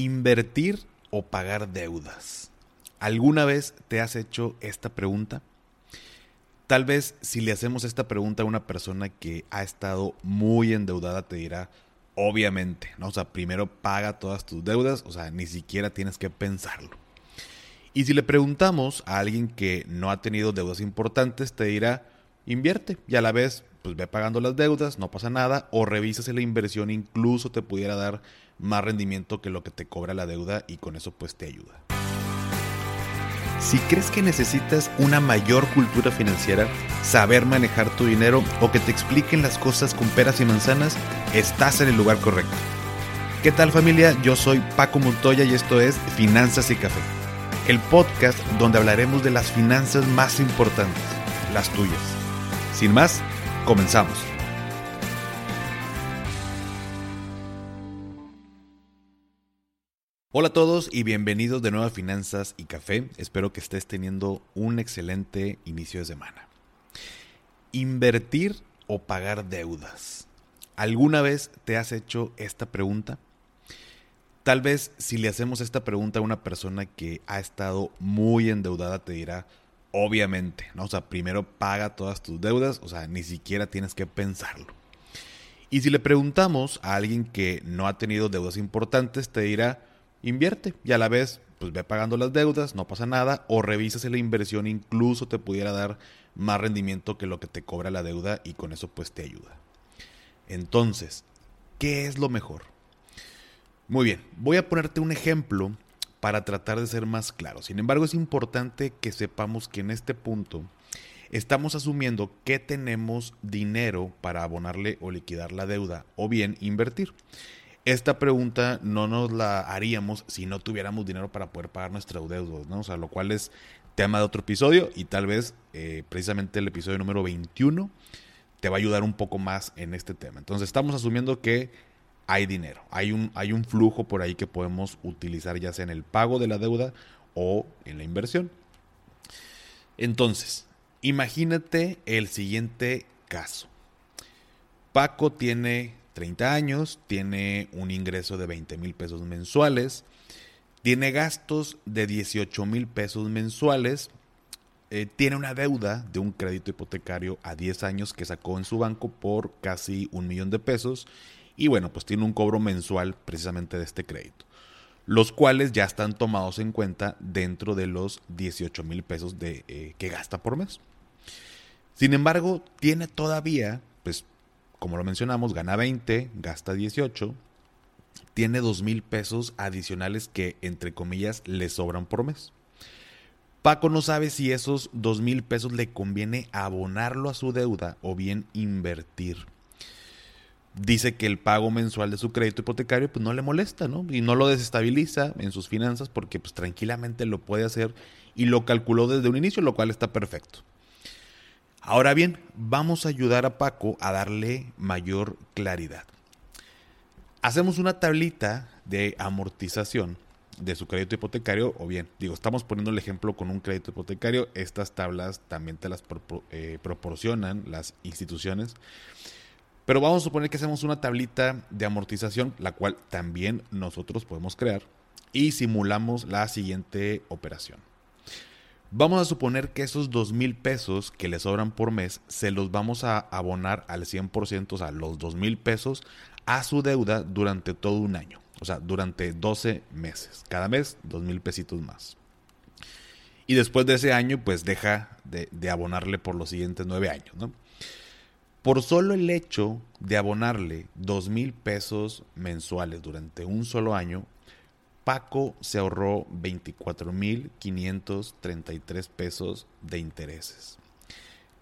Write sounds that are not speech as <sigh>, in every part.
¿Invertir o pagar deudas? ¿Alguna vez te has hecho esta pregunta? Tal vez si le hacemos esta pregunta a una persona que ha estado muy endeudada te dirá, obviamente, ¿no? O sea, primero paga todas tus deudas, o sea, ni siquiera tienes que pensarlo. Y si le preguntamos a alguien que no ha tenido deudas importantes, te dirá, invierte y a la vez pues ve pagando las deudas, no pasa nada, o revisas si la inversión incluso te pudiera dar más rendimiento que lo que te cobra la deuda y con eso pues te ayuda. Si crees que necesitas una mayor cultura financiera, saber manejar tu dinero o que te expliquen las cosas con peras y manzanas, estás en el lugar correcto. ¿Qué tal familia? Yo soy Paco Montoya y esto es Finanzas y Café, el podcast donde hablaremos de las finanzas más importantes, las tuyas. Sin más, comenzamos. Hola a todos y bienvenidos de nuevo a Finanzas y Café. Espero que estés teniendo un excelente inicio de semana. ¿Invertir o pagar deudas? ¿Alguna vez te has hecho esta pregunta? Tal vez si le hacemos esta pregunta a una persona que ha estado muy endeudada te dirá, obviamente, ¿no? O sea, primero paga todas tus deudas, o sea, ni siquiera tienes que pensarlo. Y si le preguntamos a alguien que no ha tenido deudas importantes, te dirá, invierte y a la vez pues ve pagando las deudas, no pasa nada, o revisa si la inversión incluso te pudiera dar más rendimiento que lo que te cobra la deuda y con eso pues te ayuda. Entonces, ¿qué es lo mejor? Muy bien, voy a ponerte un ejemplo para tratar de ser más claro. Sin embargo, es importante que sepamos que en este punto estamos asumiendo que tenemos dinero para abonarle o liquidar la deuda o bien invertir. Esta pregunta no nos la haríamos si no tuviéramos dinero para poder pagar nuestros deudas, ¿no? O sea, lo cual es tema de otro episodio y tal vez eh, precisamente el episodio número 21 te va a ayudar un poco más en este tema. Entonces estamos asumiendo que hay dinero, hay un, hay un flujo por ahí que podemos utilizar ya sea en el pago de la deuda o en la inversión. Entonces, imagínate el siguiente caso. Paco tiene 30 años, tiene un ingreso de 20 mil pesos mensuales, tiene gastos de 18 mil pesos mensuales, eh, tiene una deuda de un crédito hipotecario a 10 años que sacó en su banco por casi un millón de pesos y bueno, pues tiene un cobro mensual precisamente de este crédito, los cuales ya están tomados en cuenta dentro de los 18 mil pesos de, eh, que gasta por mes. Sin embargo, tiene todavía pues como lo mencionamos, gana 20, gasta 18, tiene 2 mil pesos adicionales que, entre comillas, le sobran por mes. Paco no sabe si esos 2 mil pesos le conviene abonarlo a su deuda o bien invertir. Dice que el pago mensual de su crédito hipotecario pues no le molesta, ¿no? Y no lo desestabiliza en sus finanzas porque pues tranquilamente lo puede hacer y lo calculó desde un inicio, lo cual está perfecto. Ahora bien, vamos a ayudar a Paco a darle mayor claridad. Hacemos una tablita de amortización de su crédito hipotecario, o bien, digo, estamos poniendo el ejemplo con un crédito hipotecario, estas tablas también te las eh, proporcionan las instituciones, pero vamos a suponer que hacemos una tablita de amortización, la cual también nosotros podemos crear, y simulamos la siguiente operación. Vamos a suponer que esos dos mil pesos que le sobran por mes se los vamos a abonar al 100%, o sea, los dos mil pesos a su deuda durante todo un año, o sea, durante 12 meses. Cada mes, dos mil pesitos más. Y después de ese año, pues deja de, de abonarle por los siguientes nueve años, ¿no? Por solo el hecho de abonarle dos mil pesos mensuales durante un solo año, Paco se ahorró 24.533 pesos de intereses,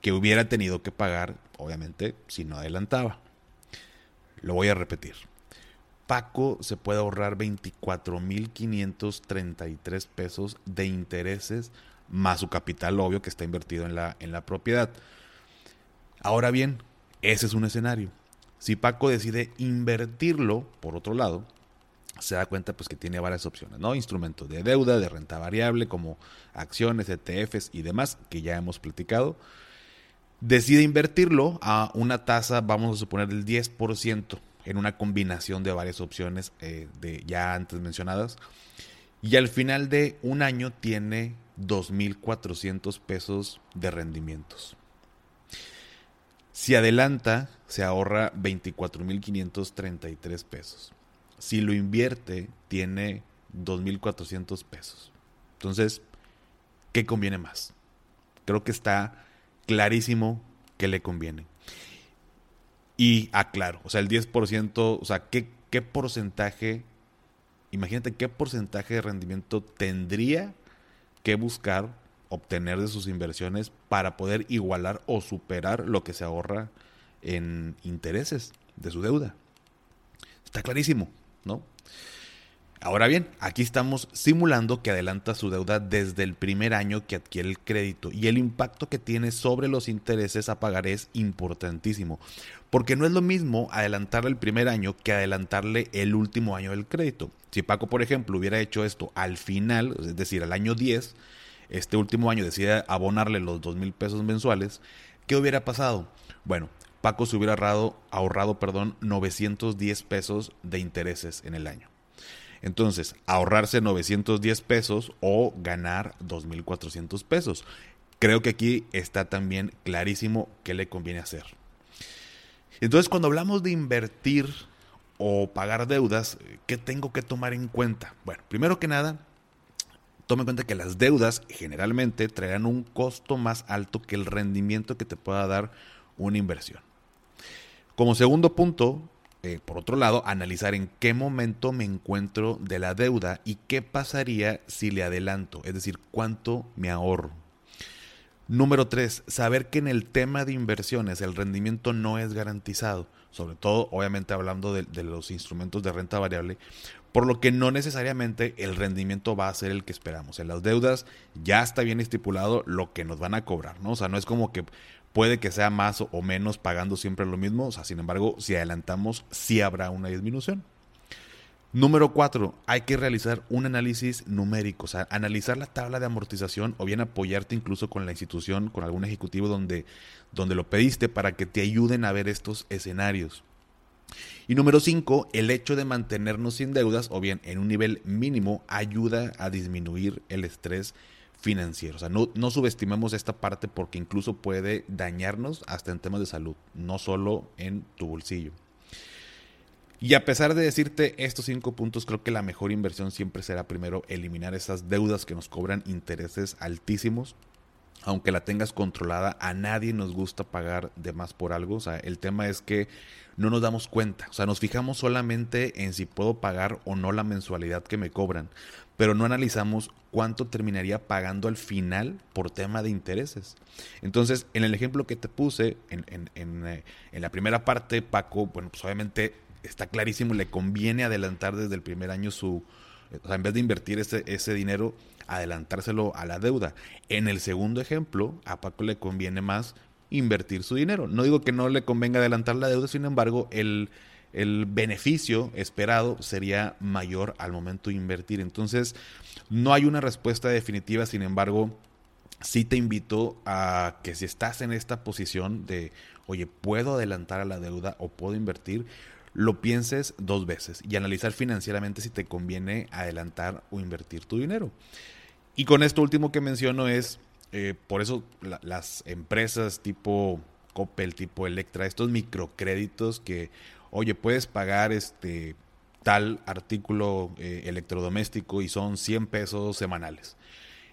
que hubiera tenido que pagar, obviamente, si no adelantaba. Lo voy a repetir. Paco se puede ahorrar 24.533 pesos de intereses más su capital, obvio, que está invertido en la, en la propiedad. Ahora bien, ese es un escenario. Si Paco decide invertirlo, por otro lado, se da cuenta pues que tiene varias opciones, ¿no? Instrumentos de deuda, de renta variable, como acciones, ETFs y demás, que ya hemos platicado. Decide invertirlo a una tasa, vamos a suponer, del 10%. en una combinación de varias opciones eh, de ya antes mencionadas. Y al final de un año tiene 2.400 pesos de rendimientos. Si adelanta, se ahorra 24.533 pesos. Si lo invierte, tiene 2.400 pesos. Entonces, ¿qué conviene más? Creo que está clarísimo que le conviene. Y aclaro, o sea, el 10%, o sea, ¿qué, qué porcentaje, imagínate qué porcentaje de rendimiento tendría que buscar obtener de sus inversiones para poder igualar o superar lo que se ahorra en intereses de su deuda. Está clarísimo, ¿no? Ahora bien, aquí estamos simulando que adelanta su deuda desde el primer año que adquiere el crédito y el impacto que tiene sobre los intereses a pagar es importantísimo, porque no es lo mismo adelantarle el primer año que adelantarle el último año del crédito. Si Paco, por ejemplo, hubiera hecho esto al final, es decir, al año 10, este último año decide abonarle los dos mil pesos mensuales, ¿qué hubiera pasado? Bueno, Paco se hubiera ahorrado, ahorrado perdón, 910 pesos de intereses en el año. Entonces, ahorrarse 910 pesos o ganar 2.400 pesos. Creo que aquí está también clarísimo qué le conviene hacer. Entonces, cuando hablamos de invertir o pagar deudas, ¿qué tengo que tomar en cuenta? Bueno, primero que nada, tome en cuenta que las deudas generalmente traerán un costo más alto que el rendimiento que te pueda dar una inversión. Como segundo punto, eh, por otro lado, analizar en qué momento me encuentro de la deuda y qué pasaría si le adelanto, es decir, cuánto me ahorro. Número tres, saber que en el tema de inversiones el rendimiento no es garantizado, sobre todo obviamente hablando de, los instrumentos de renta variable, por lo que no necesariamente el rendimiento va a ser el que esperamos. En las deudas ya está bien estipulado lo que nos van a cobrar, ¿no? O sea, no es como que Puede que sea más o menos pagando siempre lo mismo, o sea, sin embargo, si adelantamos, sí habrá una disminución. Número cuatro, hay que realizar un análisis numérico, o sea, analizar la tabla de amortización o bien apoyarte incluso con la institución, con algún ejecutivo donde, donde lo pediste para que te ayuden a ver estos escenarios. Y número cinco, el hecho de mantenernos sin deudas o bien en un nivel mínimo ayuda a disminuir el estrés financiero. O sea, no, no subestimemos esta parte porque incluso puede dañarnos hasta en temas de salud, no solo en tu bolsillo. Y a pesar de decirte estos cinco puntos, creo que la mejor inversión siempre será primero eliminar esas deudas que nos cobran intereses altísimos. Aunque la tengas controlada, a nadie nos gusta pagar de más por algo. O sea, el tema es que no nos damos cuenta. O sea, nos fijamos solamente en si puedo pagar o no la mensualidad que me cobran pero no analizamos cuánto terminaría pagando al final por tema de intereses. Entonces, en el ejemplo que te puse, en, en, en, eh, en, la primera parte, Paco, bueno, pues obviamente está clarísimo, le conviene adelantar desde el primer año su, en vez de invertir ese, ese dinero, adelantárselo a la deuda. En el segundo ejemplo, a Paco le conviene más invertir su dinero. No digo que no le convenga adelantar la deuda, sin embargo, el el beneficio esperado sería mayor al momento de invertir. Entonces, no hay una respuesta definitiva, sin embargo, sí te invito a que si estás en esta posición de, oye, puedo adelantar a la deuda o puedo invertir, lo pienses dos veces y analizar financieramente si te conviene adelantar o invertir tu dinero. Y con esto último que menciono es, eh, por eso las empresas tipo Coppel, tipo Electra, estos microcréditos que oye, puedes pagar este tal artículo eh, electrodoméstico y son 100 pesos semanales.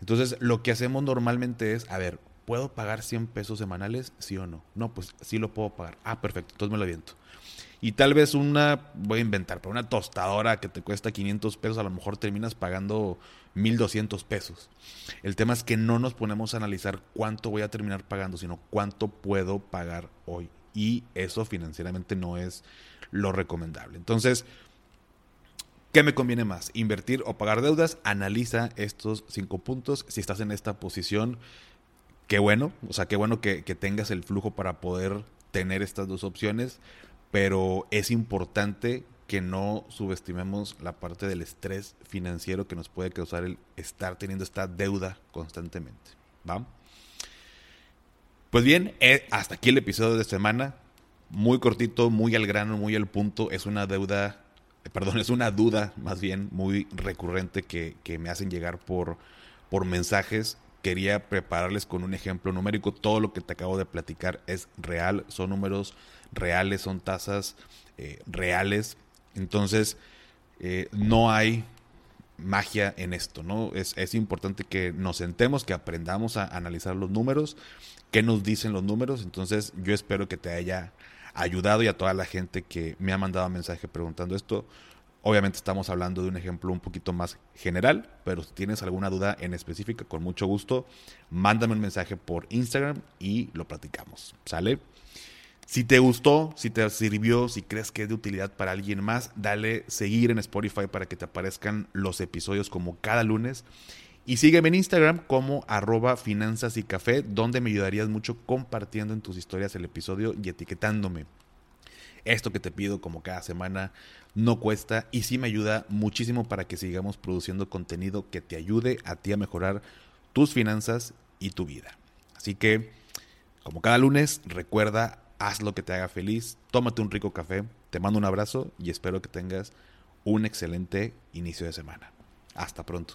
Entonces, lo que hacemos normalmente es, a ver, ¿puedo pagar 100 pesos semanales? ¿Sí o no? No, pues sí lo puedo pagar. Ah, perfecto, entonces me lo aviento. Y tal vez una, voy a inventar, pero una tostadora que te cuesta 500 pesos, a lo mejor terminas pagando 1200 pesos. El tema es que no nos ponemos a analizar cuánto voy a terminar pagando, sino cuánto puedo pagar hoy y eso financieramente no es lo recomendable. Entonces, ¿qué me conviene más? ¿Invertir o pagar deudas? Analiza estos cinco puntos. Si estás en esta posición, qué bueno, o sea, qué bueno que, que tengas el flujo para poder tener estas dos opciones, pero es importante que no subestimemos la parte del estrés financiero que nos puede causar el estar teniendo esta deuda constantemente. ¿Va? Pues bien, eh, hasta aquí el episodio de semana. muy cortito, muy al grano, muy al punto. Es una deuda, eh, perdón, <laughs> es una duda más bien muy recurrente que, que me hacen llegar por, por mensajes. Quería prepararles con un ejemplo numérico. Todo lo que te acabo de platicar es real, son números reales, son tasas eh, reales. Entonces, eh, no hay magia en esto, ¿no? Es, es, importante que nos sentemos, que aprendamos a analizar los números, qué nos dicen los números. Entonces, yo espero que te haya ayudado y a toda la gente que me ha mandado mensaje preguntando esto. Obviamente estamos hablando de un ejemplo un poquito más general, pero si tienes alguna duda en específica, con mucho gusto, mándame un mensaje por Instagram y lo platicamos. ¿Sale? Si te gustó, si te sirvió, si crees que es de utilidad para alguien más, dale seguir en Spotify para que te aparezcan los episodios como cada lunes. Y sígueme en Instagram como arroba finanzas y café, donde me ayudarías mucho compartiendo en tus historias el episodio y etiquetándome. Esto que te pido como cada semana no cuesta y sí me ayuda muchísimo para que sigamos produciendo contenido que te ayude a ti a mejorar tus finanzas y tu vida. Así que, como cada lunes, recuerda haz lo que te haga feliz, tómate un rico café, te mando un abrazo y espero que tengas un excelente inicio de semana. Hasta pronto.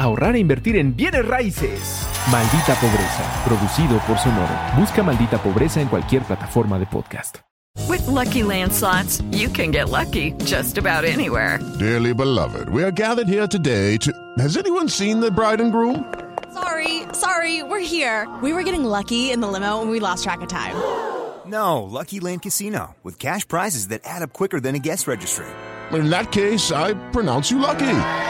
ahorrar e invertir en bienes raíces. Maldita Pobreza, producido por Sonoro. Busca Maldita Pobreza en cualquier plataforma de podcast. With lucky landslots, you can get lucky just about anywhere. Dearly beloved, we are gathered here today to. Has anyone seen the bride and groom? Sorry, sorry, we're here. We were getting lucky in the limo and we lost track of time. No, Lucky Land Casino, with cash prizes that add up quicker than a guest registry. In that case, I pronounce you lucky.